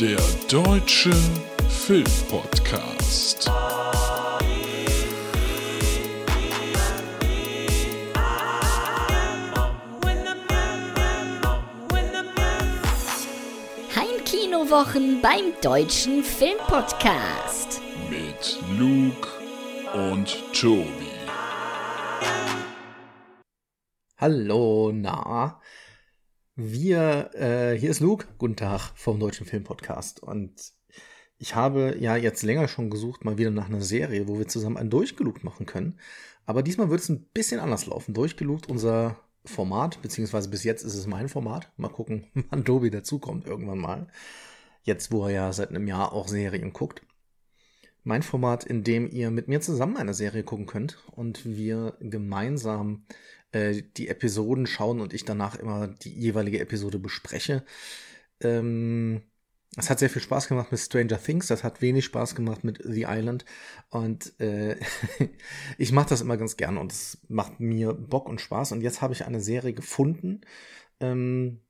Der Deutsche Filmpodcast. Heimkinowochen beim Deutschen Filmpodcast. Mit Luke und Tobi. Hallo, na. Wir, äh, hier ist Luke. Guten Tag vom Deutschen Filmpodcast. Und ich habe ja jetzt länger schon gesucht, mal wieder nach einer Serie, wo wir zusammen ein Durchgelugt machen können. Aber diesmal wird es ein bisschen anders laufen. Durchgelugt, unser Format, beziehungsweise bis jetzt ist es mein Format. Mal gucken, wann Tobi dazukommt irgendwann mal. Jetzt, wo er ja seit einem Jahr auch Serien guckt. Mein Format, in dem ihr mit mir zusammen eine Serie gucken könnt und wir gemeinsam äh, die Episoden schauen und ich danach immer die jeweilige Episode bespreche. Ähm, es hat sehr viel Spaß gemacht mit Stranger Things, das hat wenig Spaß gemacht mit The Island und äh, ich mache das immer ganz gerne und es macht mir Bock und Spaß und jetzt habe ich eine Serie gefunden, ähm,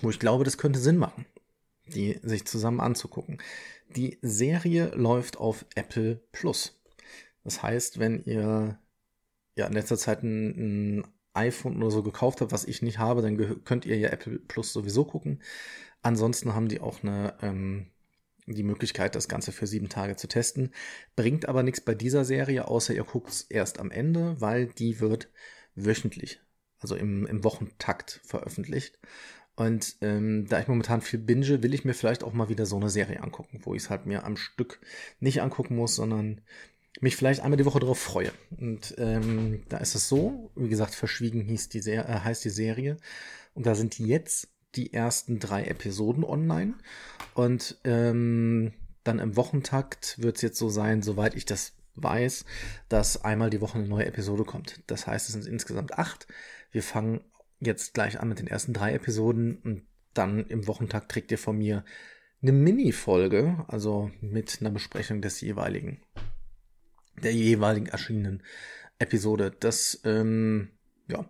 wo ich glaube, das könnte Sinn machen, die sich zusammen anzugucken. Die Serie läuft auf Apple Plus. Das heißt, wenn ihr ja in letzter Zeit ein, ein iPhone oder so gekauft habt, was ich nicht habe, dann könnt ihr ja Apple Plus sowieso gucken. Ansonsten haben die auch eine ähm, die Möglichkeit, das Ganze für sieben Tage zu testen. Bringt aber nichts bei dieser Serie, außer ihr guckt es erst am Ende, weil die wird wöchentlich, also im, im Wochentakt veröffentlicht. Und ähm, da ich momentan viel binge, will ich mir vielleicht auch mal wieder so eine Serie angucken, wo ich es halt mir am Stück nicht angucken muss, sondern mich vielleicht einmal die Woche darauf freue. Und ähm, da ist es so, wie gesagt, verschwiegen hieß die Ser äh, heißt die Serie. Und da sind jetzt die ersten drei Episoden online. Und ähm, dann im Wochentakt wird es jetzt so sein, soweit ich das weiß, dass einmal die Woche eine neue Episode kommt. Das heißt, es sind insgesamt acht. Wir fangen jetzt gleich an mit den ersten drei Episoden und dann im Wochentakt kriegt ihr von mir eine Mini-Folge, also mit einer Besprechung des jeweiligen der jeweiligen erschienenen Episode. Das ähm, ja,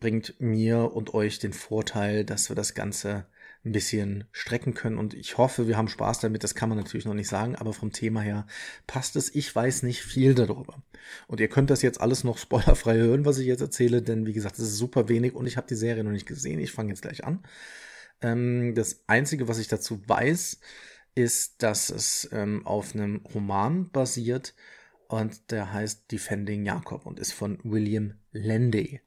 bringt mir und euch den Vorteil, dass wir das Ganze ein bisschen strecken können und ich hoffe, wir haben Spaß damit. Das kann man natürlich noch nicht sagen, aber vom Thema her passt es. Ich weiß nicht viel darüber. Und ihr könnt das jetzt alles noch spoilerfrei hören, was ich jetzt erzähle, denn wie gesagt, es ist super wenig und ich habe die Serie noch nicht gesehen. Ich fange jetzt gleich an. Ähm, das Einzige, was ich dazu weiß, ist, dass es ähm, auf einem Roman basiert und der heißt Defending Jakob und ist von William Landay.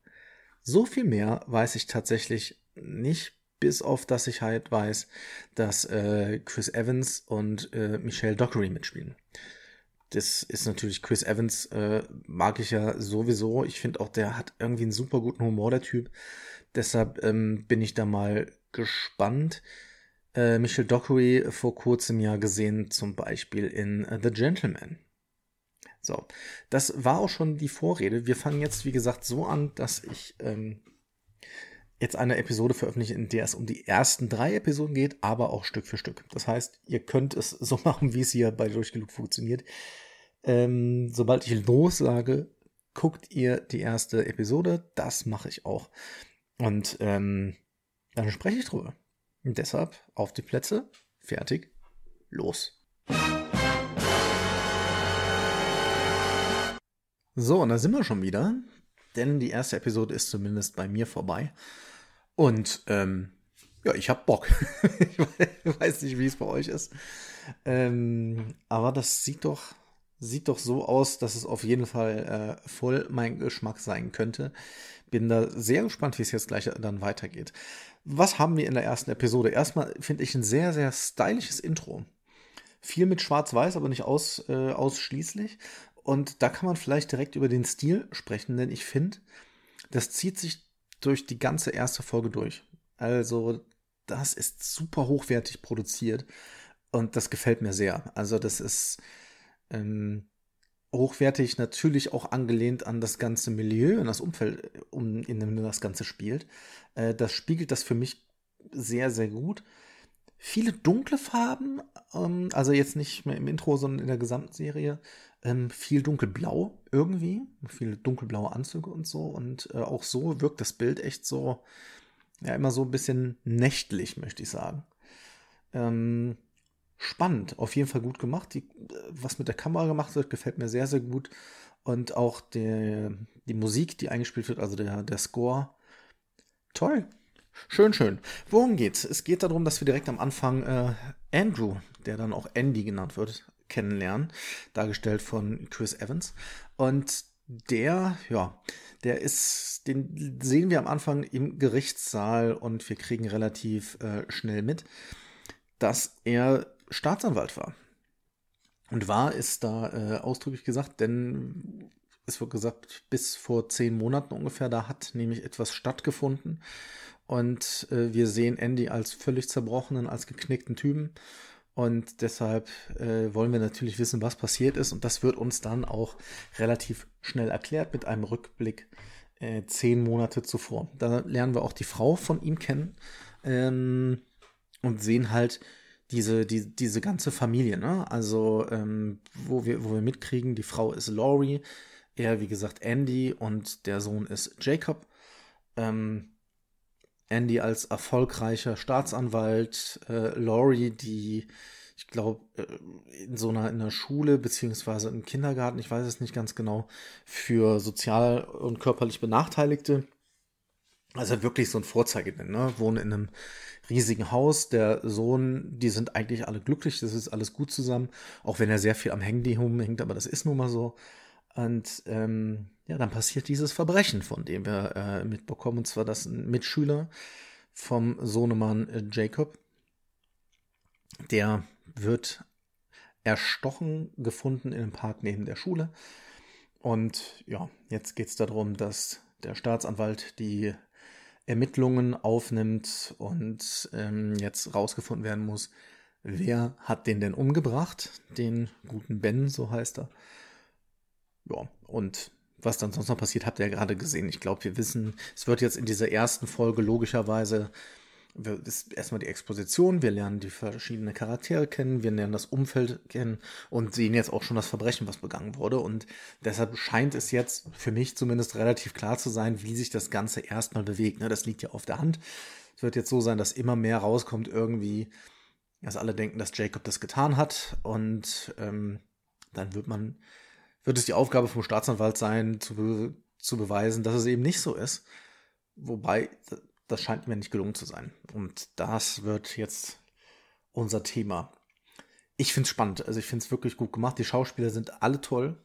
So viel mehr weiß ich tatsächlich nicht, bis auf dass ich halt weiß, dass äh, Chris Evans und äh, Michelle Dockery mitspielen. Das ist natürlich Chris Evans, äh, mag ich ja sowieso. Ich finde auch, der hat irgendwie einen super guten Humor, der Typ. Deshalb ähm, bin ich da mal gespannt. Äh, Michelle Dockery vor kurzem ja gesehen, zum Beispiel in uh, The Gentleman. So, das war auch schon die Vorrede. Wir fangen jetzt, wie gesagt, so an, dass ich ähm, jetzt eine Episode veröffentliche, in der es um die ersten drei Episoden geht, aber auch Stück für Stück. Das heißt, ihr könnt es so machen, wie es hier bei Durchgelug funktioniert. Ähm, sobald ich lossage, guckt ihr die erste Episode. Das mache ich auch. Und ähm, dann spreche ich drüber. Und deshalb auf die Plätze, fertig, los. So, und da sind wir schon wieder. Denn die erste Episode ist zumindest bei mir vorbei. Und ähm, ja, ich hab Bock. ich weiß nicht, wie es bei euch ist. Ähm, aber das sieht doch, sieht doch so aus, dass es auf jeden Fall äh, voll mein Geschmack sein könnte. Bin da sehr gespannt, wie es jetzt gleich dann weitergeht. Was haben wir in der ersten Episode? Erstmal finde ich ein sehr, sehr stylisches Intro. Viel mit Schwarz-Weiß, aber nicht aus, äh, ausschließlich. Und da kann man vielleicht direkt über den Stil sprechen, denn ich finde, das zieht sich durch die ganze erste Folge durch. Also, das ist super hochwertig produziert und das gefällt mir sehr. Also, das ist ähm, hochwertig natürlich auch angelehnt an das ganze Milieu und das Umfeld, um, in dem das Ganze spielt. Äh, das spiegelt das für mich sehr, sehr gut. Viele dunkle Farben, ähm, also jetzt nicht mehr im Intro, sondern in der gesamten Serie ähm, viel dunkelblau irgendwie, viele dunkelblaue Anzüge und so. Und äh, auch so wirkt das Bild echt so, ja, immer so ein bisschen nächtlich, möchte ich sagen. Ähm, spannend, auf jeden Fall gut gemacht. Die, was mit der Kamera gemacht wird, gefällt mir sehr, sehr gut. Und auch der, die Musik, die eingespielt wird, also der, der Score, toll. Schön, schön. Worum geht's? Es geht darum, dass wir direkt am Anfang äh, Andrew, der dann auch Andy genannt wird, kennenlernen, dargestellt von Chris Evans. Und der, ja, der ist, den sehen wir am Anfang im Gerichtssaal und wir kriegen relativ äh, schnell mit, dass er Staatsanwalt war. Und war ist da äh, ausdrücklich gesagt, denn es wird gesagt, bis vor zehn Monaten ungefähr, da hat nämlich etwas stattgefunden. Und äh, wir sehen Andy als völlig zerbrochenen, als geknickten Typen. Und deshalb äh, wollen wir natürlich wissen, was passiert ist. Und das wird uns dann auch relativ schnell erklärt mit einem Rückblick äh, zehn Monate zuvor. Da lernen wir auch die Frau von ihm kennen ähm, und sehen halt, diese, die, diese ganze Familie, ne? Also, ähm, wo, wir, wo wir mitkriegen, die Frau ist Laurie, er, wie gesagt, Andy und der Sohn ist Jacob. Ähm, Andy als erfolgreicher Staatsanwalt, äh, Laurie, die, ich glaube, äh, in so einer, in einer Schule beziehungsweise im Kindergarten, ich weiß es nicht ganz genau, für sozial und körperlich Benachteiligte. Also wirklich so ein Vorzeigebild, ne? Wohnen in einem riesigen Haus. Der Sohn, die sind eigentlich alle glücklich, das ist alles gut zusammen, auch wenn er sehr viel am Handy rumhängt, aber das ist nun mal so. Und ähm, ja, dann passiert dieses Verbrechen, von dem wir äh, mitbekommen, und zwar, dass ein Mitschüler vom Sohnemann äh, Jacob, der wird erstochen gefunden in einem Park neben der Schule. Und ja, jetzt geht es darum, dass der Staatsanwalt die Ermittlungen aufnimmt und ähm, jetzt rausgefunden werden muss, wer hat den denn umgebracht, den guten Ben, so heißt er. Ja, und was dann sonst noch passiert, habt ihr ja gerade gesehen. Ich glaube, wir wissen, es wird jetzt in dieser ersten Folge logischerweise ist erstmal die Exposition, wir lernen die verschiedenen Charaktere kennen, wir lernen das Umfeld kennen und sehen jetzt auch schon das Verbrechen, was begangen wurde. Und deshalb scheint es jetzt für mich zumindest relativ klar zu sein, wie sich das Ganze erstmal bewegt. Ne, das liegt ja auf der Hand. Es wird jetzt so sein, dass immer mehr rauskommt irgendwie, dass alle denken, dass Jacob das getan hat und ähm, dann wird man, wird es die Aufgabe vom Staatsanwalt sein, zu, be zu beweisen, dass es eben nicht so ist. Wobei das scheint mir nicht gelungen zu sein. Und das wird jetzt unser Thema. Ich finde es spannend. Also ich finde es wirklich gut gemacht. Die Schauspieler sind alle toll.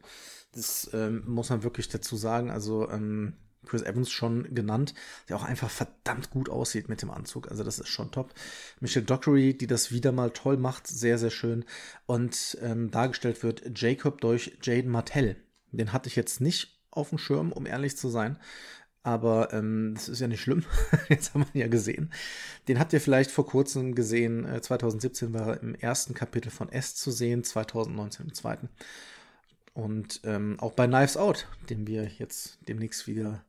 Das ähm, muss man wirklich dazu sagen. Also ähm, Chris Evans schon genannt, der auch einfach verdammt gut aussieht mit dem Anzug. Also das ist schon top. Michelle Dockery, die das wieder mal toll macht, sehr, sehr schön. Und ähm, dargestellt wird Jacob durch Jaden Martell. Den hatte ich jetzt nicht auf dem Schirm, um ehrlich zu sein. Aber ähm, das ist ja nicht schlimm. Jetzt haben wir ihn ja gesehen. Den habt ihr vielleicht vor kurzem gesehen. Äh, 2017 war er im ersten Kapitel von S zu sehen, 2019 im zweiten. Und ähm, auch bei Knives Out, den wir jetzt demnächst wieder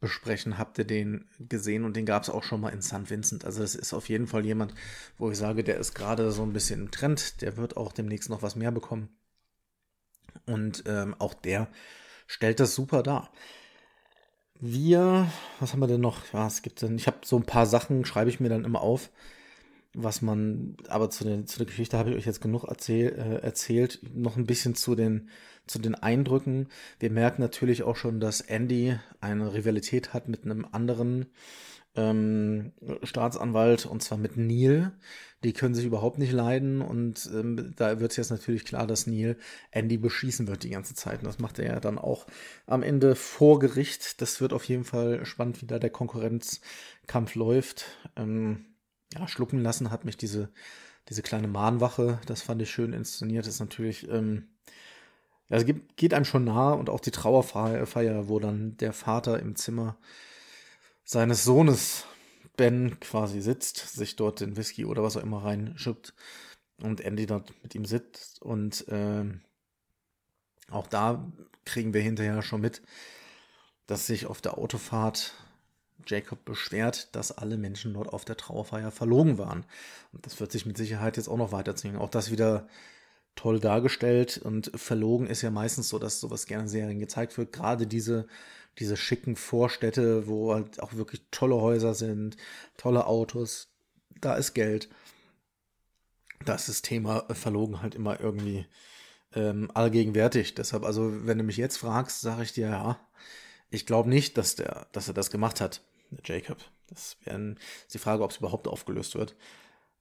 besprechen, habt ihr den gesehen und den gab es auch schon mal in St. Vincent. Also das ist auf jeden Fall jemand, wo ich sage, der ist gerade so ein bisschen im Trend. Der wird auch demnächst noch was mehr bekommen. Und ähm, auch der stellt das super dar. Wir, was haben wir denn noch? Ja, es gibt dann, ich habe so ein paar Sachen, schreibe ich mir dann immer auf, was man, aber zu der, zu der Geschichte habe ich euch jetzt genug erzähl, äh, erzählt. Noch ein bisschen zu den, zu den Eindrücken. Wir merken natürlich auch schon, dass Andy eine Rivalität hat mit einem anderen ähm, Staatsanwalt und zwar mit Neil. Die können sich überhaupt nicht leiden und ähm, da wird es jetzt natürlich klar, dass Neil Andy beschießen wird die ganze Zeit. Und das macht er ja dann auch am Ende vor Gericht. Das wird auf jeden Fall spannend, wie da der Konkurrenzkampf läuft. Ähm, ja, schlucken lassen hat mich diese, diese kleine Mahnwache. Das fand ich schön inszeniert. Das ist natürlich, ähm, ja, es geht einem schon nah und auch die Trauerfeier, wo dann der Vater im Zimmer seines Sohnes Ben quasi sitzt, sich dort den Whisky oder was auch immer reinschüppt und Andy dort mit ihm sitzt und äh, auch da kriegen wir hinterher schon mit, dass sich auf der Autofahrt Jacob beschwert, dass alle Menschen dort auf der Trauerfeier verlogen waren. Und das wird sich mit Sicherheit jetzt auch noch weiterziehen. Auch das wieder toll dargestellt und verlogen ist ja meistens so, dass sowas gerne Serien gezeigt wird. Gerade diese diese schicken Vorstädte, wo halt auch wirklich tolle Häuser sind, tolle Autos, da ist Geld. da ist das Thema Verlogen halt immer irgendwie ähm, allgegenwärtig. Deshalb, also, wenn du mich jetzt fragst, sage ich dir, ja, ich glaube nicht, dass, der, dass er das gemacht hat, der Jacob. Das wäre die Frage, ob es überhaupt aufgelöst wird.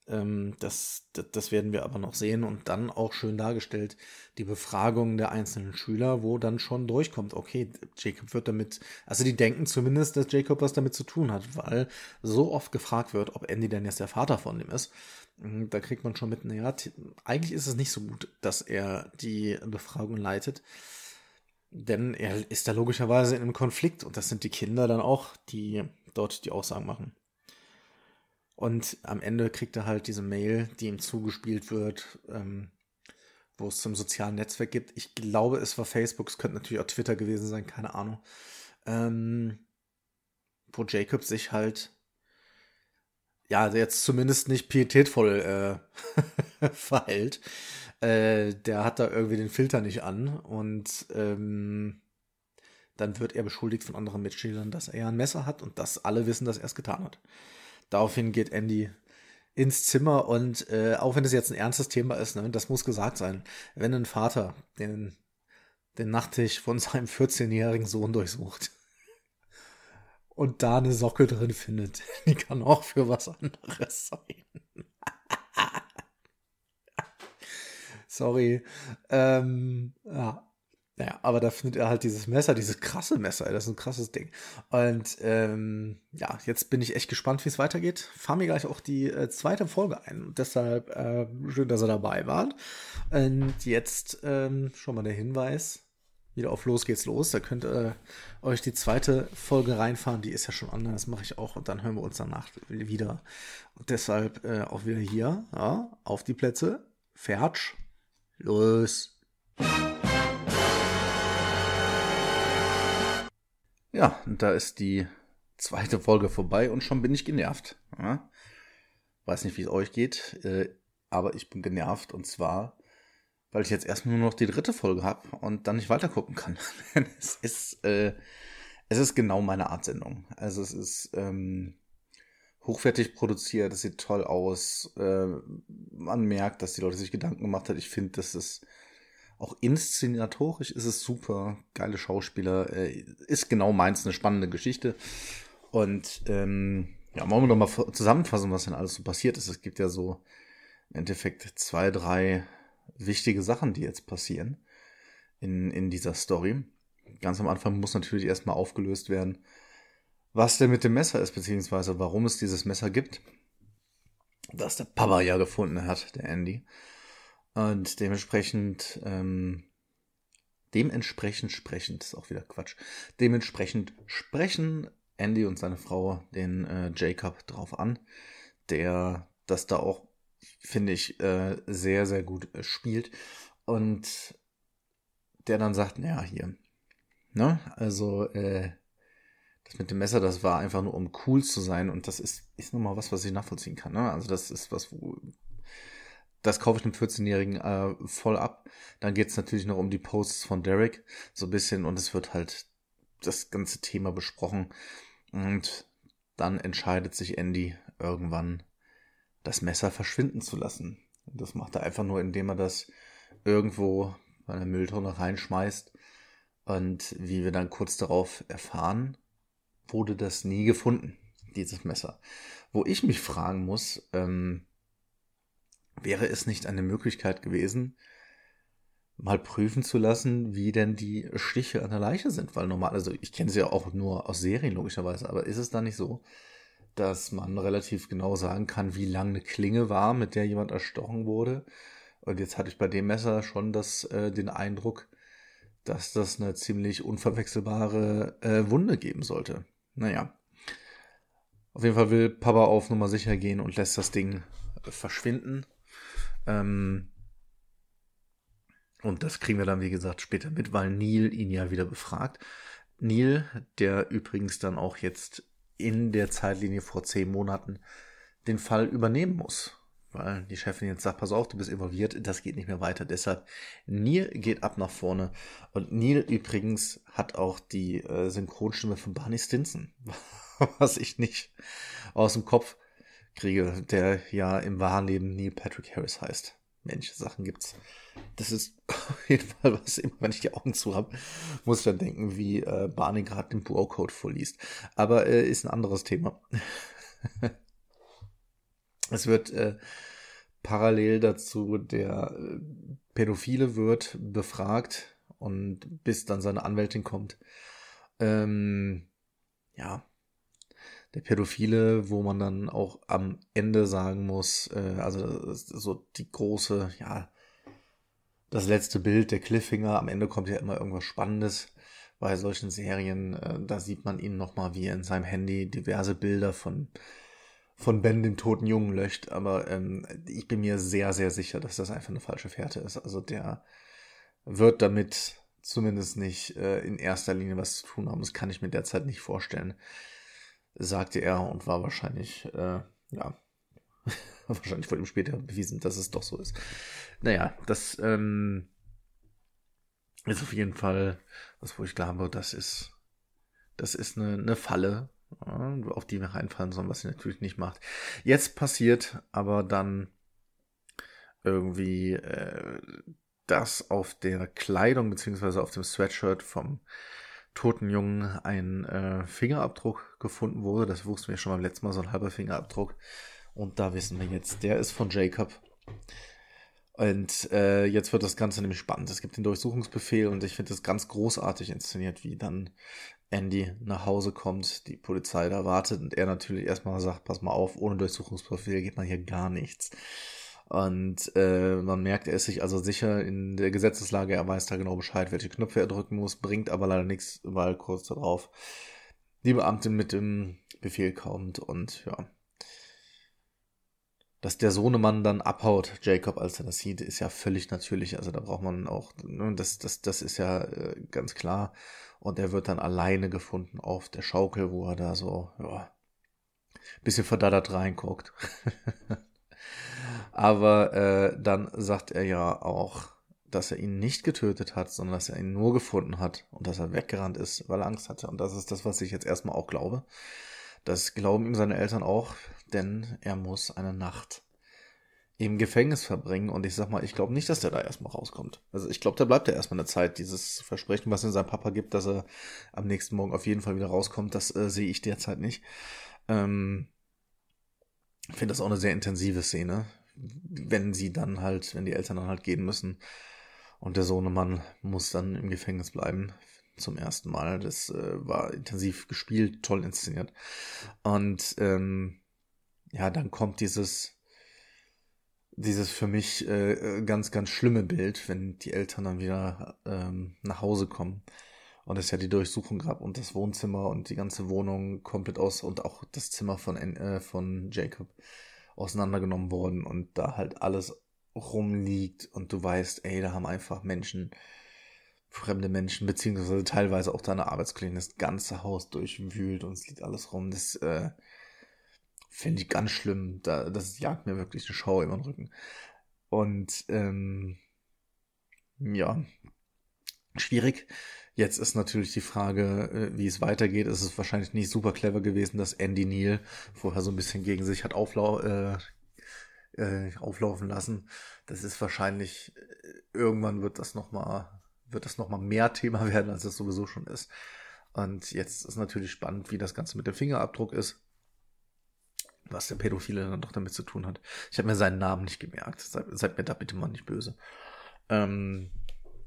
Ähm, das, das, das, werden wir aber noch sehen und dann auch schön dargestellt, die Befragung der einzelnen Schüler, wo dann schon durchkommt, okay, Jacob wird damit, also die denken zumindest, dass Jacob was damit zu tun hat, weil so oft gefragt wird, ob Andy denn jetzt der Vater von dem ist. Mhm, da kriegt man schon mit, naja, eigentlich ist es nicht so gut, dass er die Befragung leitet. Denn er ist da logischerweise in einem Konflikt und das sind die Kinder dann auch, die dort die Aussagen machen. Und am Ende kriegt er halt diese Mail, die ihm zugespielt wird, ähm, wo es zum sozialen Netzwerk gibt. Ich glaube, es war Facebook, es könnte natürlich auch Twitter gewesen sein, keine Ahnung. Ähm, wo Jacob sich halt, ja, jetzt zumindest nicht pietätvoll äh, verhält. Äh, der hat da irgendwie den Filter nicht an und ähm, dann wird er beschuldigt von anderen Mitschülern, dass er ein Messer hat und dass alle wissen, dass er es getan hat. Daraufhin geht Andy ins Zimmer und äh, auch wenn es jetzt ein ernstes Thema ist, ne, das muss gesagt sein, wenn ein Vater den, den Nachttisch von seinem 14-jährigen Sohn durchsucht und da eine Socke drin findet, die kann auch für was anderes sein. Sorry. Ähm, ja, naja, aber da findet er halt dieses Messer, dieses krasse Messer, das ist ein krasses Ding. Und ähm, ja, jetzt bin ich echt gespannt, wie es weitergeht. Fahr mir gleich auch die äh, zweite Folge ein. Und deshalb äh, schön, dass ihr dabei wart. Und jetzt ähm, schon mal der Hinweis. Wieder auf Los geht's los. Da könnt ihr äh, euch die zweite Folge reinfahren. Die ist ja schon anders. Das mache ich auch. Und dann hören wir uns danach wieder. Und deshalb äh, auch wieder hier. Ja, auf die Plätze. Fertig. Los. Ja, da ist die zweite Folge vorbei und schon bin ich genervt. Ja? Weiß nicht, wie es euch geht, äh, aber ich bin genervt und zwar, weil ich jetzt erstmal nur noch die dritte Folge habe und dann nicht weiter gucken kann. es ist, äh, es ist genau meine Art Sendung. Also es ist ähm, hochwertig produziert, es sieht toll aus. Äh, man merkt, dass die Leute sich Gedanken gemacht haben. Ich finde, das ist auch inszenatorisch ist es super. Geile Schauspieler. Äh, ist genau meins, eine spannende Geschichte. Und ähm, ja, wollen wir doch mal zusammenfassen, was denn alles so passiert ist. Es gibt ja so im Endeffekt zwei, drei wichtige Sachen, die jetzt passieren in, in dieser Story. Ganz am Anfang muss natürlich erstmal aufgelöst werden, was denn mit dem Messer ist, beziehungsweise warum es dieses Messer gibt. Das der Papa ja gefunden hat, der Andy. Und dementsprechend, ähm, dementsprechend sprechend, ist auch wieder Quatsch. Dementsprechend sprechen Andy und seine Frau den äh, Jacob drauf an, der das da auch, finde ich, äh, sehr, sehr gut äh, spielt. Und der dann sagt, naja, hier, ne, also, äh, das mit dem Messer, das war einfach nur, um cool zu sein. Und das ist, ist nun mal was, was ich nachvollziehen kann. Ne? Also das ist was, wo, das kaufe ich einem 14-Jährigen äh, voll ab. Dann geht es natürlich noch um die Posts von Derek, so ein bisschen, und es wird halt das ganze Thema besprochen. Und dann entscheidet sich Andy irgendwann, das Messer verschwinden zu lassen. Und das macht er einfach nur, indem er das irgendwo bei einer Mülltonne reinschmeißt. Und wie wir dann kurz darauf erfahren, wurde das nie gefunden, dieses Messer. Wo ich mich fragen muss, ähm, wäre es nicht eine Möglichkeit gewesen, mal prüfen zu lassen, wie denn die Stiche an der Leiche sind? Weil normal, also ich kenne sie ja auch nur aus Serien logischerweise, aber ist es da nicht so, dass man relativ genau sagen kann, wie lang eine Klinge war, mit der jemand erstochen wurde? Und jetzt hatte ich bei dem Messer schon das, äh, den Eindruck, dass das eine ziemlich unverwechselbare äh, Wunde geben sollte. Naja. Auf jeden Fall will Papa auf Nummer sicher gehen und lässt das Ding verschwinden. Ähm, und das kriegen wir dann, wie gesagt, später mit, weil Neil ihn ja wieder befragt. Neil, der übrigens dann auch jetzt in der Zeitlinie vor zehn Monaten den Fall übernehmen muss. Weil die Chefin jetzt sagt, pass auf, du bist involviert, das geht nicht mehr weiter. Deshalb, Neil geht ab nach vorne. Und Neil übrigens hat auch die äh, Synchronstimme von Barney Stinson. Was ich nicht aus dem Kopf kriege, der ja im wahren Leben Neil Patrick Harris heißt. Mensch, Sachen gibt's. Das ist auf jeden Fall was, immer wenn ich die Augen zu habe, muss ich dann denken, wie äh, Barney gerade den Bro-Code vorliest. Aber äh, ist ein anderes Thema. es wird äh, parallel dazu der äh, Pädophile wird befragt und bis dann seine Anwältin kommt. Ähm, ja, der Pädophile, wo man dann auch am Ende sagen muss, äh, also so die große, ja, das letzte Bild, der Cliffhanger, am Ende kommt ja immer irgendwas Spannendes bei solchen Serien. Äh, da sieht man ihn nochmal, wie er in seinem Handy diverse Bilder von, von Ben, dem toten Jungen, löscht. Aber ähm, ich bin mir sehr, sehr sicher, dass das einfach eine falsche Fährte ist. Also der wird damit zumindest nicht äh, in erster Linie was zu tun haben. Das kann ich mir derzeit nicht vorstellen sagte er und war wahrscheinlich, äh, ja, wahrscheinlich wurde ihm später bewiesen, dass es doch so ist. Naja, das ähm, ist auf jeden Fall was, wo ich glaube, das ist, das ist eine, eine Falle, ja, auf die wir reinfallen sollen, was sie natürlich nicht macht. Jetzt passiert aber dann irgendwie äh, das auf der Kleidung beziehungsweise auf dem Sweatshirt vom toten Jungen ein äh, Fingerabdruck gefunden wurde. Das wussten wir schon beim letzten Mal, so ein halber Fingerabdruck. Und da wissen wir jetzt, der ist von Jacob. Und äh, jetzt wird das Ganze nämlich spannend. Es gibt den Durchsuchungsbefehl und ich finde es ganz großartig inszeniert, wie dann Andy nach Hause kommt, die Polizei da wartet und er natürlich erstmal sagt, pass mal auf, ohne Durchsuchungsbefehl geht man hier gar nichts. Und äh, man merkt, er ist sich also sicher in der Gesetzeslage, er weiß da genau Bescheid, welche Knöpfe er drücken muss, bringt aber leider nichts, weil kurz darauf die Beamtin mit dem Befehl kommt und ja. Dass der Sohnemann dann abhaut, Jacob, als er das sieht, ist ja völlig natürlich. Also da braucht man auch, ne, das, das, das ist ja äh, ganz klar. Und er wird dann alleine gefunden auf der Schaukel, wo er da so, ja, bisschen verdattert reinguckt. Aber äh, dann sagt er ja auch, dass er ihn nicht getötet hat, sondern dass er ihn nur gefunden hat und dass er weggerannt ist, weil er Angst hatte. Und das ist das, was ich jetzt erstmal auch glaube. Das glauben ihm seine Eltern auch, denn er muss eine Nacht im Gefängnis verbringen. Und ich sag mal, ich glaube nicht, dass der da erstmal rauskommt. Also ich glaube, da bleibt er erstmal eine Zeit. Dieses Versprechen, was in seinem Papa gibt, dass er am nächsten Morgen auf jeden Fall wieder rauskommt, das äh, sehe ich derzeit nicht. Ähm, ich finde das auch eine sehr intensive Szene, wenn sie dann halt, wenn die Eltern dann halt gehen müssen und der Sohnemann muss dann im Gefängnis bleiben zum ersten Mal. Das äh, war intensiv gespielt, toll inszeniert. Und ähm, ja, dann kommt dieses dieses für mich äh, ganz, ganz schlimme Bild, wenn die Eltern dann wieder ähm, nach Hause kommen und es ja die Durchsuchung gab und das Wohnzimmer und die ganze Wohnung komplett aus und auch das Zimmer von, äh, von Jacob auseinandergenommen worden und da halt alles rumliegt und du weißt, ey, da haben einfach Menschen, fremde Menschen, beziehungsweise teilweise auch deine Arbeitskollegen das ganze Haus durchwühlt und es liegt alles rum. Das äh, finde ich ganz schlimm. Da, das jagt mir wirklich eine Schau über den Rücken. Und ähm, ja, schwierig. Jetzt ist natürlich die Frage, äh, wie es weitergeht. Es ist wahrscheinlich nicht super clever gewesen, dass Andy Neal vorher so ein bisschen gegen sich hat auflau äh, äh, auflaufen lassen. Das ist wahrscheinlich äh, irgendwann wird das noch mal wird das noch mal mehr Thema werden, als es sowieso schon ist. Und jetzt ist natürlich spannend, wie das Ganze mit dem Fingerabdruck ist. Was der Pädophile dann doch damit zu tun hat. Ich habe mir seinen Namen nicht gemerkt. Seid, seid mir da bitte mal nicht böse. Ähm,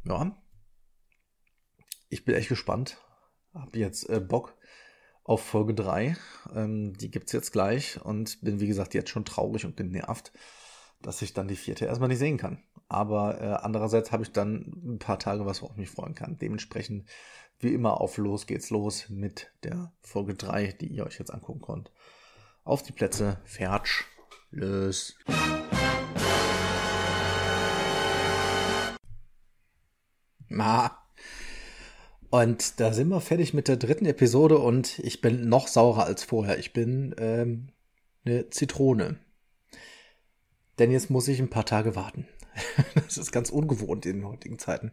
ja, ich bin echt gespannt. Hab jetzt äh, Bock auf Folge 3. Ähm, die gibt's jetzt gleich und bin, wie gesagt, jetzt schon traurig und genervt, dass ich dann die vierte erstmal nicht sehen kann. Aber äh, andererseits habe ich dann ein paar Tage, was worauf ich mich freuen kann. Dementsprechend, wie immer, auf los geht's los mit der Folge 3, die ihr euch jetzt angucken könnt. Auf die Plätze, fertig, los. Na, und da sind wir fertig mit der dritten Episode und ich bin noch saurer als vorher. Ich bin ähm, eine Zitrone. Denn jetzt muss ich ein paar Tage warten. das ist ganz ungewohnt in den heutigen Zeiten.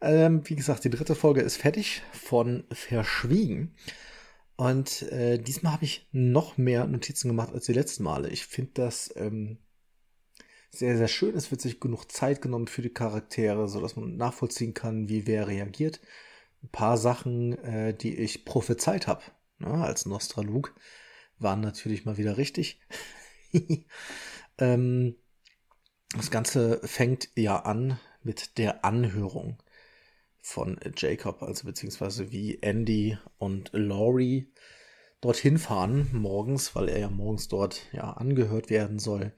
Ähm, wie gesagt, die dritte Folge ist fertig von Verschwiegen. Und äh, diesmal habe ich noch mehr Notizen gemacht als die letzten Male. Ich finde das ähm, sehr, sehr schön. Es wird sich genug Zeit genommen für die Charaktere, sodass man nachvollziehen kann, wie wer reagiert. Ein paar Sachen, äh, die ich prophezeit habe, ne, als Nostralug, waren natürlich mal wieder richtig. ähm, das Ganze fängt ja an mit der Anhörung von Jacob, also beziehungsweise wie Andy und Laurie dorthin fahren morgens, weil er ja morgens dort ja angehört werden soll,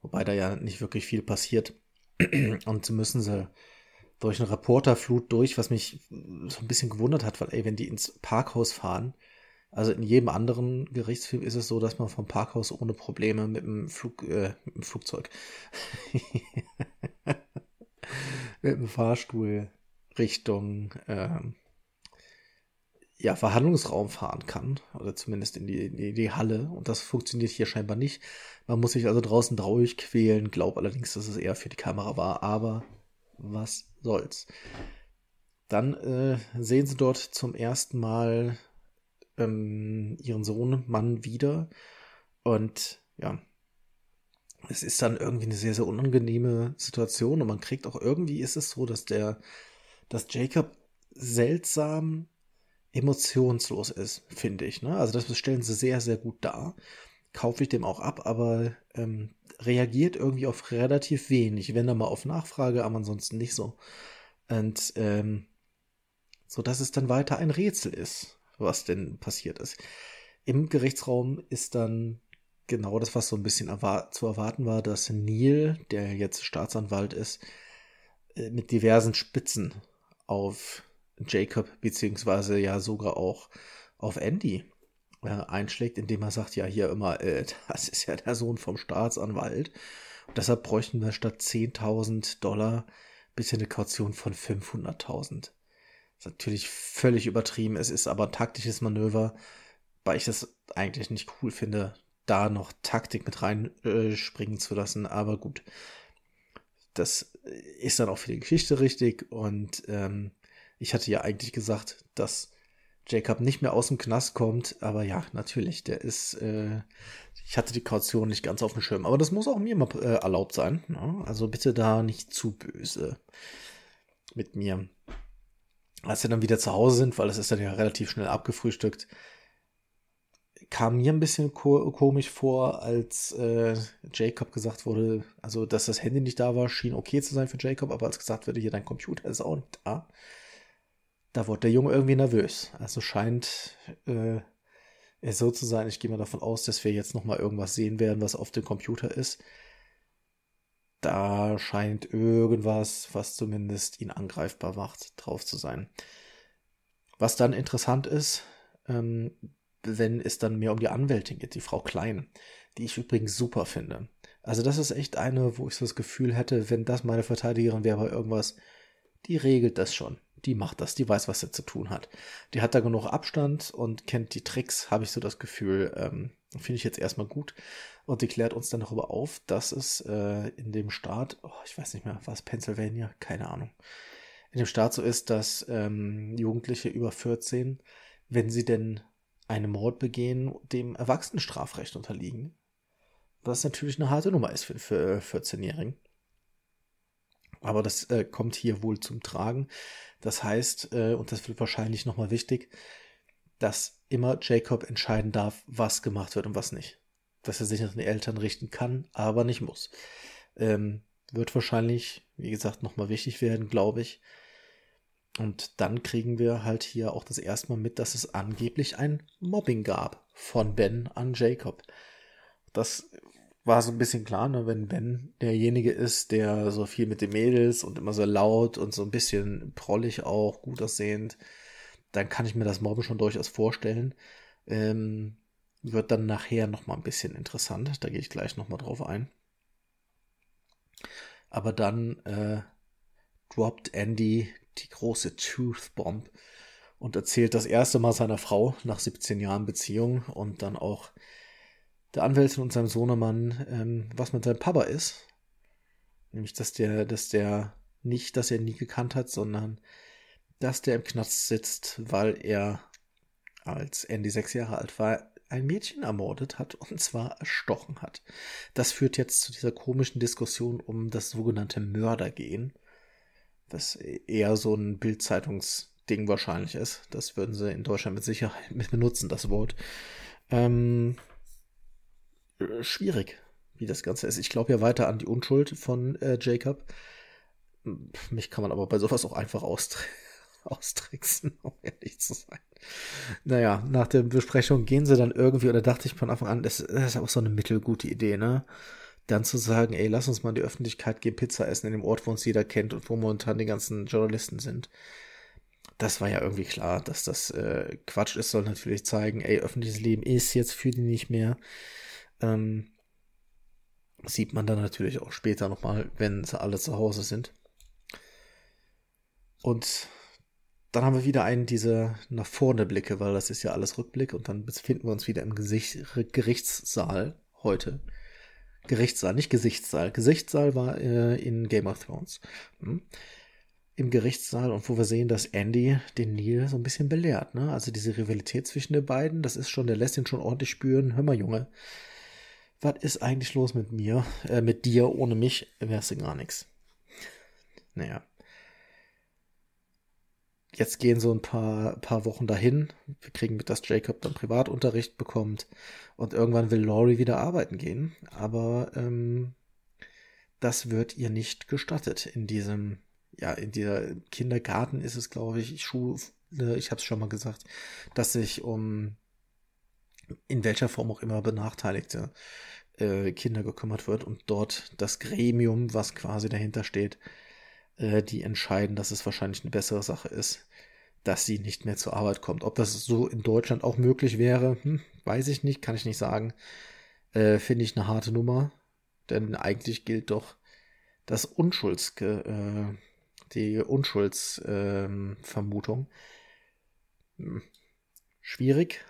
wobei da ja nicht wirklich viel passiert. Und müssen sie durch eine Reporterflut durch, was mich so ein bisschen gewundert hat, weil ey, wenn die ins Parkhaus fahren, also in jedem anderen Gerichtsfilm ist es so, dass man vom Parkhaus ohne Probleme mit dem, Flug, äh, mit dem Flugzeug, mit dem Fahrstuhl Richtung äh, ja, Verhandlungsraum fahren kann. Oder zumindest in die, in die Halle. Und das funktioniert hier scheinbar nicht. Man muss sich also draußen traurig quälen. Glaub allerdings, dass es eher für die Kamera war. Aber was soll's. Dann äh, sehen sie dort zum ersten Mal ähm, ihren Sohn Mann wieder. Und ja, es ist dann irgendwie eine sehr, sehr unangenehme Situation. Und man kriegt auch irgendwie ist es so, dass der dass Jacob seltsam emotionslos ist, finde ich. Ne? Also das stellen sie sehr, sehr gut dar. Kaufe ich dem auch ab, aber ähm, reagiert irgendwie auf relativ wenig, wenn er mal auf Nachfrage, aber ansonsten nicht so. Und ähm, so dass es dann weiter ein Rätsel ist, was denn passiert ist. Im Gerichtsraum ist dann genau das, was so ein bisschen erwar zu erwarten war, dass Neil, der jetzt Staatsanwalt ist, äh, mit diversen Spitzen auf Jacob, beziehungsweise ja sogar auch auf Andy äh, einschlägt, indem er sagt, ja hier immer, äh, das ist ja der Sohn vom Staatsanwalt. Und deshalb bräuchten wir statt 10.000 Dollar bitte eine Kaution von 500.000. Das ist natürlich völlig übertrieben. Es ist aber ein taktisches Manöver, weil ich das eigentlich nicht cool finde, da noch Taktik mit reinspringen äh, zu lassen. Aber gut, das ist dann auch für die Geschichte richtig. Und ähm, ich hatte ja eigentlich gesagt, dass Jacob nicht mehr aus dem Knast kommt. Aber ja, natürlich, der ist. Äh, ich hatte die Kaution nicht ganz auf dem Schirm. Aber das muss auch mir mal äh, erlaubt sein. Ne? Also bitte da nicht zu böse mit mir. Als wir dann wieder zu Hause sind, weil es ist dann ja relativ schnell abgefrühstückt, kam mir ein bisschen ko komisch vor, als äh, Jacob gesagt wurde, also dass das Handy nicht da war, schien okay zu sein für Jacob, aber als gesagt wurde, hier dein Computer ist auch nicht da, da wurde der Junge irgendwie nervös. Also scheint äh, es so zu sein, ich gehe mal davon aus, dass wir jetzt nochmal irgendwas sehen werden, was auf dem Computer ist. Da scheint irgendwas, was zumindest ihn angreifbar macht, drauf zu sein. Was dann interessant ist, ähm, wenn es dann mehr um die Anwältin geht, die Frau Klein, die ich übrigens super finde. Also das ist echt eine, wo ich so das Gefühl hätte, wenn das meine Verteidigerin wäre bei irgendwas, die regelt das schon. Die macht das, die weiß, was sie zu tun hat. Die hat da genug Abstand und kennt die Tricks, habe ich so das Gefühl. Ähm, Finde ich jetzt erstmal gut. Und die klärt uns dann darüber auf, dass es äh, in dem Staat, oh, ich weiß nicht mehr, was Pennsylvania, keine Ahnung, in dem Staat so ist, dass ähm, Jugendliche über 14, wenn sie denn einen Mord begehen, dem Erwachsenenstrafrecht unterliegen. Was natürlich eine harte Nummer ist für, für 14-Jährigen. Aber das äh, kommt hier wohl zum Tragen. Das heißt, äh, und das wird wahrscheinlich nochmal wichtig, dass immer Jacob entscheiden darf, was gemacht wird und was nicht. Dass er sich nach den Eltern richten kann, aber nicht muss. Ähm, wird wahrscheinlich, wie gesagt, nochmal wichtig werden, glaube ich. Und dann kriegen wir halt hier auch das erste Mal mit, dass es angeblich ein Mobbing gab von Ben an Jacob. Das war so ein bisschen klar, ne, wenn Ben derjenige ist, der so viel mit den Mädels und immer so laut und so ein bisschen prollig auch, gut aussehend, dann kann ich mir das Mobben schon durchaus vorstellen. Ähm, wird dann nachher nochmal ein bisschen interessant, da gehe ich gleich nochmal drauf ein. Aber dann äh, droppt Andy die große Truth Bomb und erzählt das erste Mal seiner Frau nach 17 Jahren Beziehung und dann auch der Anwältin und seinem Sohnemann, ähm, was mit seinem Papa ist. Nämlich, dass der, dass der nicht, dass er nie gekannt hat, sondern dass der im Knast sitzt, weil er als Andy sechs Jahre alt war, ein Mädchen ermordet hat und zwar erstochen hat. Das führt jetzt zu dieser komischen Diskussion um das sogenannte Mördergehen, was eher so ein Bildzeitungsding wahrscheinlich ist. Das würden sie in Deutschland mit Sicherheit benutzen, das Wort. Ähm, schwierig, wie das Ganze ist. Ich glaube ja weiter an die Unschuld von äh, Jacob. Mich kann man aber bei sowas auch einfach austricksen, austricksen, um ehrlich zu sein. Naja, nach der Besprechung gehen sie dann irgendwie, oder dachte ich von Anfang an, das, das ist auch so eine mittelgute Idee, ne? Dann zu sagen, ey, lass uns mal in die Öffentlichkeit gehen, Pizza essen in dem Ort, wo uns jeder kennt und wo momentan die ganzen Journalisten sind. Das war ja irgendwie klar, dass das äh, Quatsch ist, soll natürlich zeigen, ey, öffentliches Leben ist jetzt für die nicht mehr. Ähm, sieht man dann natürlich auch später nochmal, wenn sie alle zu Hause sind. Und dann haben wir wieder einen dieser nach vorne Blicke, weil das ist ja alles Rückblick und dann befinden wir uns wieder im Gesicht, Gerichtssaal heute. Gerichtssaal, nicht Gesichtssaal. Gesichtssaal war äh, in Game of Thrones. Hm? Im Gerichtssaal und wo wir sehen, dass Andy den Neil so ein bisschen belehrt. Ne? Also diese Rivalität zwischen den beiden, das ist schon, der lässt ihn schon ordentlich spüren. Hör mal, Junge, was ist eigentlich los mit mir? Äh, mit dir, ohne mich wärst du gar nichts. Naja. Jetzt gehen so ein paar, paar Wochen dahin. Wir kriegen mit, dass Jacob dann Privatunterricht bekommt. Und irgendwann will Laurie wieder arbeiten gehen. Aber ähm, das wird ihr nicht gestattet. In diesem, ja, in dieser Kindergarten ist es, glaube ich, Schule, ich habe es schon mal gesagt, dass sich um in welcher Form auch immer benachteiligte äh, Kinder gekümmert wird und dort das Gremium, was quasi dahinter steht, äh, die entscheiden, dass es wahrscheinlich eine bessere Sache ist, dass sie nicht mehr zur Arbeit kommt. Ob das so in Deutschland auch möglich wäre, hm, weiß ich nicht, kann ich nicht sagen. Äh, Finde ich eine harte Nummer, denn eigentlich gilt doch das Unschulds, äh, die Unschuldsvermutung. Hm. Schwierig,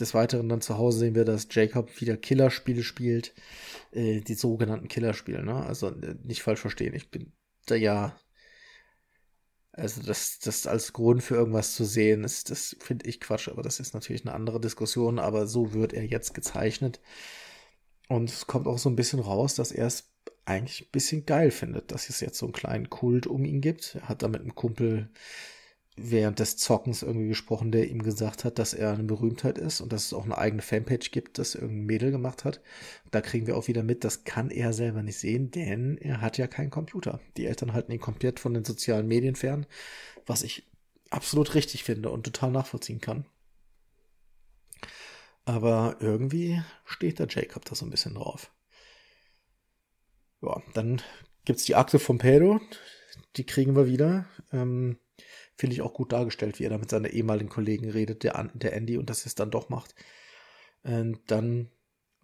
des Weiteren dann zu Hause sehen wir, dass Jacob wieder Killerspiele spielt, äh, die sogenannten Killerspiele, ne? Also äh, nicht falsch verstehen, ich bin da ja, also das, das als Grund für irgendwas zu sehen, ist, das finde ich Quatsch, aber das ist natürlich eine andere Diskussion, aber so wird er jetzt gezeichnet. Und es kommt auch so ein bisschen raus, dass er es eigentlich ein bisschen geil findet, dass es jetzt so einen kleinen Kult um ihn gibt. Er hat da mit einem Kumpel während des Zockens irgendwie gesprochen, der ihm gesagt hat, dass er eine Berühmtheit ist und dass es auch eine eigene Fanpage gibt, das irgendein Mädel gemacht hat. Da kriegen wir auch wieder mit, das kann er selber nicht sehen, denn er hat ja keinen Computer. Die Eltern halten ihn komplett von den sozialen Medien fern, was ich absolut richtig finde und total nachvollziehen kann. Aber irgendwie steht der Jacob da so ein bisschen drauf. Ja, dann gibt's die Akte von Pedro. Die kriegen wir wieder. Ähm, finde ich auch gut dargestellt, wie er da mit seiner ehemaligen Kollegen redet, der, der Andy, und das es dann doch macht. Und dann,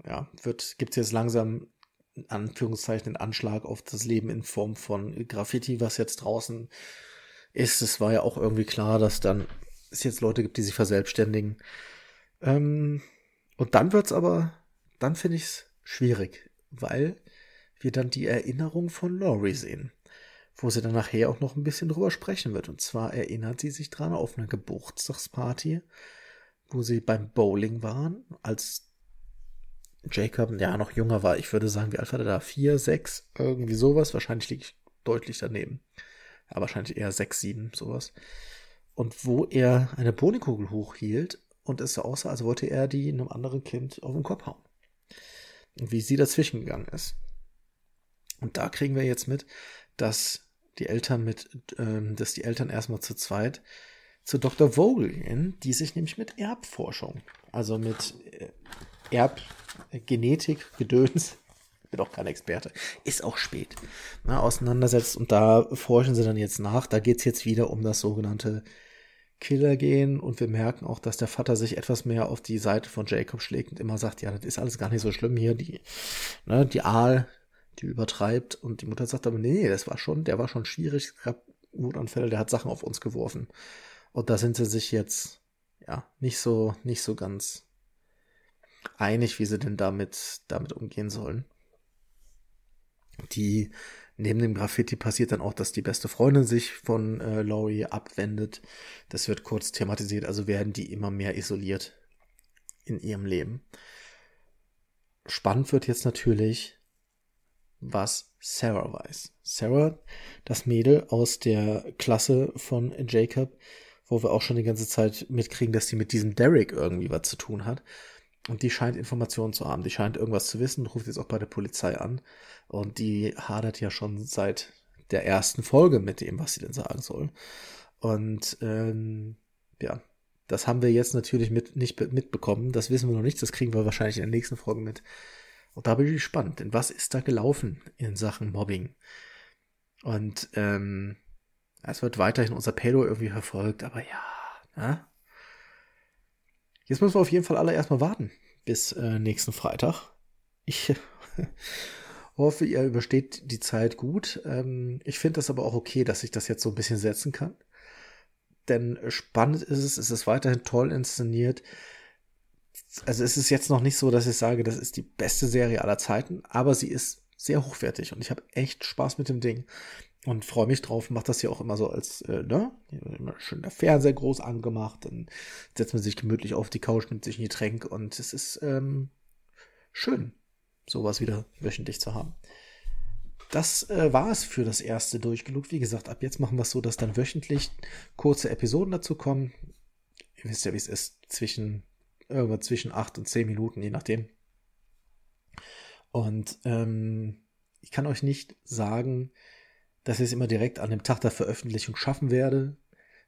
ja, wird, gibt's jetzt langsam, in Anführungszeichen, einen Anschlag auf das Leben in Form von Graffiti, was jetzt draußen ist. Es war ja auch irgendwie klar, dass dann es jetzt Leute gibt, die sich verselbstständigen. Ähm, und dann wird's aber, dann finde ich es schwierig, weil wir dann die Erinnerung von Laurie sehen wo sie dann nachher auch noch ein bisschen drüber sprechen wird. Und zwar erinnert sie sich dran auf eine Geburtstagsparty, wo sie beim Bowling waren, als Jacob ja noch jünger war. Ich würde sagen, wie alt war der da? Vier, sechs, irgendwie sowas. Wahrscheinlich liege ich deutlich daneben. Ja, wahrscheinlich eher sechs, sieben, sowas. Und wo er eine Bonikugel hochhielt und es so aussah, als wollte er die einem anderen Kind auf den Kopf hauen. Und wie sie dazwischen gegangen ist. Und da kriegen wir jetzt mit, dass die Eltern mit, ähm, dass die Eltern erstmal zu zweit zu Dr. Vogel gehen, die sich nämlich mit Erbforschung, also mit äh, Erbgenetik, Gedöns, bin auch kein Experte, ist auch spät, na, auseinandersetzt und da forschen sie dann jetzt nach. Da geht's jetzt wieder um das sogenannte Killergehen und wir merken auch, dass der Vater sich etwas mehr auf die Seite von Jacob schlägt und immer sagt, ja, das ist alles gar nicht so schlimm hier, die, ne, die Aal die übertreibt und die Mutter sagt aber, nee, das war schon, der war schon schwierig, gab Wutanfälle, der hat Sachen auf uns geworfen. Und da sind sie sich jetzt, ja, nicht so, nicht so ganz einig, wie sie denn damit, damit umgehen sollen. Die Neben dem Graffiti passiert dann auch, dass die beste Freundin sich von äh, Laurie abwendet. Das wird kurz thematisiert, also werden die immer mehr isoliert in ihrem Leben. Spannend wird jetzt natürlich, was Sarah weiß. Sarah, das Mädel aus der Klasse von Jacob, wo wir auch schon die ganze Zeit mitkriegen, dass sie mit diesem Derek irgendwie was zu tun hat. Und die scheint Informationen zu haben. Die scheint irgendwas zu wissen, ruft jetzt auch bei der Polizei an. Und die hadert ja schon seit der ersten Folge mit dem, was sie denn sagen soll. Und ähm, ja, das haben wir jetzt natürlich mit, nicht mitbekommen. Das wissen wir noch nicht. Das kriegen wir wahrscheinlich in der nächsten Folge mit. Und da bin ich gespannt, denn was ist da gelaufen in Sachen Mobbing? Und ähm, es wird weiterhin unser Pedo irgendwie verfolgt, aber ja, ne? Jetzt müssen wir auf jeden Fall alle erstmal warten bis äh, nächsten Freitag. Ich hoffe, ihr übersteht die Zeit gut. Ähm, ich finde das aber auch okay, dass ich das jetzt so ein bisschen setzen kann. Denn spannend ist es, es ist weiterhin toll inszeniert. Also es ist jetzt noch nicht so, dass ich sage, das ist die beste Serie aller Zeiten, aber sie ist sehr hochwertig und ich habe echt Spaß mit dem Ding und freue mich drauf. Macht das ja auch immer so als, äh, ne, immer schön der Fernseher groß angemacht, dann setzt man sich gemütlich auf die Couch, nimmt sich ein Getränk und es ist ähm, schön, sowas wieder wöchentlich zu haben. Das äh, war es für das erste durchgelugt. Wie gesagt, ab jetzt machen wir es so, dass dann wöchentlich kurze Episoden dazu kommen. Ihr wisst ja, wie es ist, zwischen irgendwann zwischen acht und zehn Minuten, je nachdem. Und ähm, ich kann euch nicht sagen, dass ich es immer direkt an dem Tag der Veröffentlichung schaffen werde.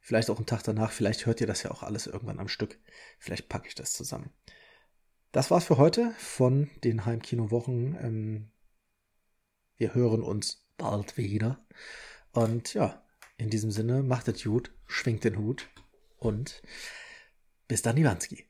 Vielleicht auch einen Tag danach, vielleicht hört ihr das ja auch alles irgendwann am Stück. Vielleicht packe ich das zusammen. Das war's für heute von den Heimkino-Wochen. Ähm, wir hören uns bald wieder. Und ja, in diesem Sinne, macht es gut, schwingt den Hut und bis dann, Iwanski.